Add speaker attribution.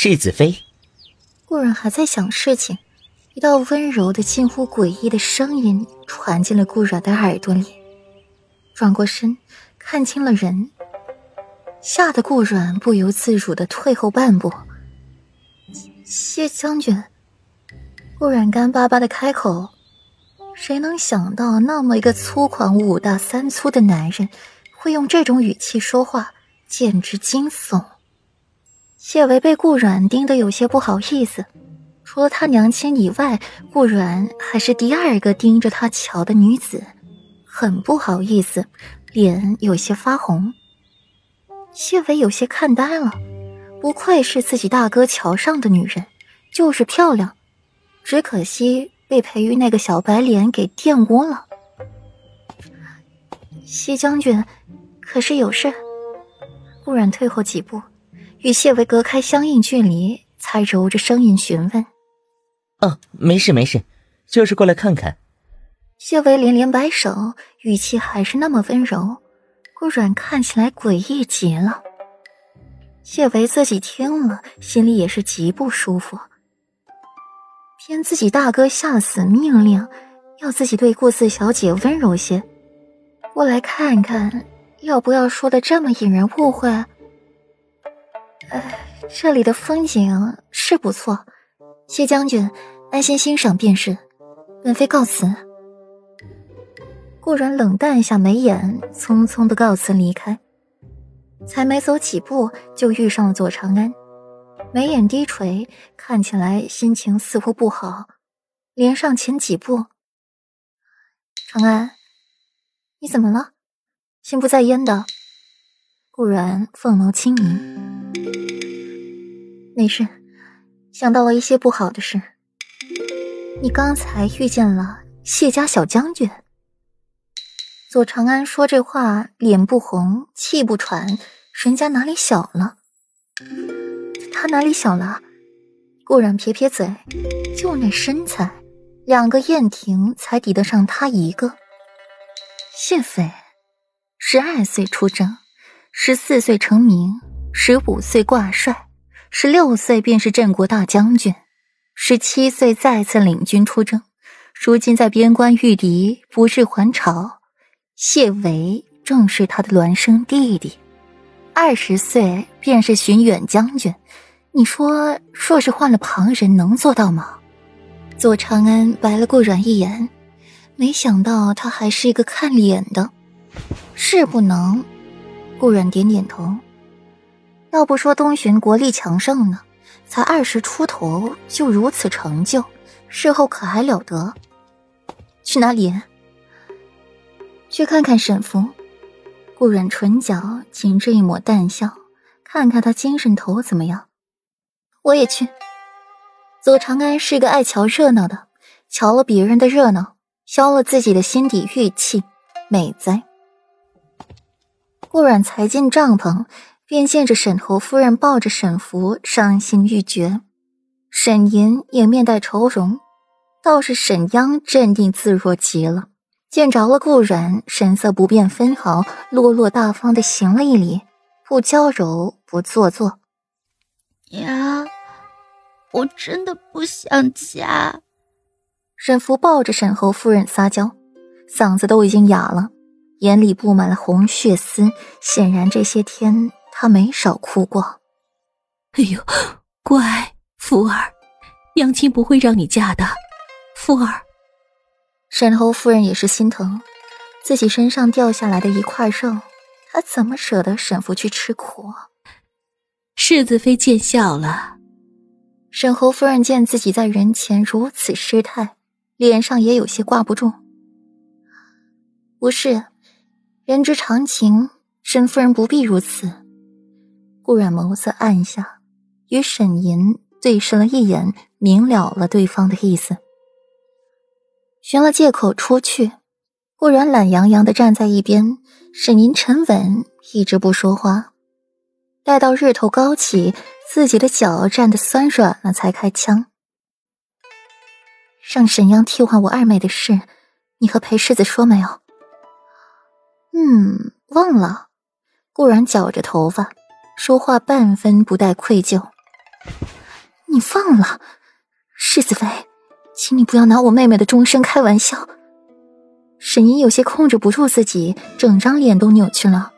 Speaker 1: 世子妃。
Speaker 2: 顾然还在想事情，一道温柔的、近乎诡异的声音传进了顾阮的耳朵里。转过身，看清了人，吓得顾阮不由自主的退后半步。谢将军，顾阮干巴巴的开口。谁能想到，那么一个粗犷、五大三粗的男人，会用这种语气说话，简直惊悚。谢维被顾阮盯得有些不好意思，除了他娘亲以外，顾阮还是第二个盯着他瞧的女子，很不好意思，脸有些发红。谢维有些看呆了，不愧是自己大哥瞧上的女人，就是漂亮，只可惜被裴玉那个小白脸给玷污了。谢将军，可是有事？顾阮退后几步。与谢维隔开相应距离，才揉着声音询问：“
Speaker 1: 哦，没事没事，就是过来看看。”
Speaker 2: 谢维连连摆手，语气还是那么温柔。顾阮看起来诡异极了。谢维自己听了，心里也是极不舒服。偏自己大哥下死命令，要自己对顾四小姐温柔些。过来看看，要不要说的这么引人误会？哎，这里的风景是不错，谢将军安心欣赏便是。本妃告辞。顾然冷淡一下眉眼，匆匆的告辞离开。才没走几步，就遇上了左长安，眉眼低垂，看起来心情似乎不好，连上前几步。长安，你怎么了？心不在焉的。顾然凤眸轻凝。没事，想到了一些不好的事。你刚才遇见了谢家小将军。左长安说这话，脸不红，气不喘，人家哪里小了？他哪里小了？顾然撇撇嘴，就那身材，两个燕婷才抵得上他一个。谢斐，十二岁出征，十四岁成名，十五岁挂帅。十六岁便是镇国大将军，十七岁再次领军出征，如今在边关御敌，不是还朝。谢维正是他的孪生弟弟，二十岁便是巡远将军。你说，若是换了旁人，能做到吗？左长安白了顾阮一眼，没想到他还是一个看脸的，是不能。顾阮点点头。要不说东巡国力强盛呢，才二十出头就如此成就，事后可还了得？去哪里？去看看沈福。顾阮唇角噙着一抹淡笑，看看他精神头怎么样。我也去。左长安是个爱瞧热闹的，瞧了别人的热闹，消了自己的心底郁气，美哉。顾阮才进帐篷。便见着沈侯夫人抱着沈福，伤心欲绝。沈吟也面带愁容，倒是沈央镇定自若极了。见着了顾然，神色不变分毫，落落大方的行了一礼，不娇柔，不做作。
Speaker 3: 娘，我真的不想嫁。
Speaker 2: 沈福抱着沈侯夫人撒娇，嗓子都已经哑了，眼里布满了红血丝，显然这些天。他没少哭过。
Speaker 4: 哎呦，乖福儿，娘亲不会让你嫁的。福儿，
Speaker 2: 沈侯夫人也是心疼自己身上掉下来的一块肉，她怎么舍得沈福去吃苦？
Speaker 4: 世子妃见笑了。
Speaker 2: 沈侯夫人见自己在人前如此失态，脸上也有些挂不住。不是，人之常情，沈夫人不必如此。顾然眸色暗下，与沈吟对视了一眼，明了了对方的意思，寻了借口出去。顾然懒洋洋的站在一边，沈吟沉稳，一直不说话。待到日头高起，自己的脚站得酸软了，才开枪：“让沈央替换我二妹的事，你和裴世子说没有？”“嗯，忘了。”顾然绞着头发。说话半分不带愧疚，你放了，世子妃，请你不要拿我妹妹的终身开玩笑。沈怡有些控制不住自己，整张脸都扭曲了。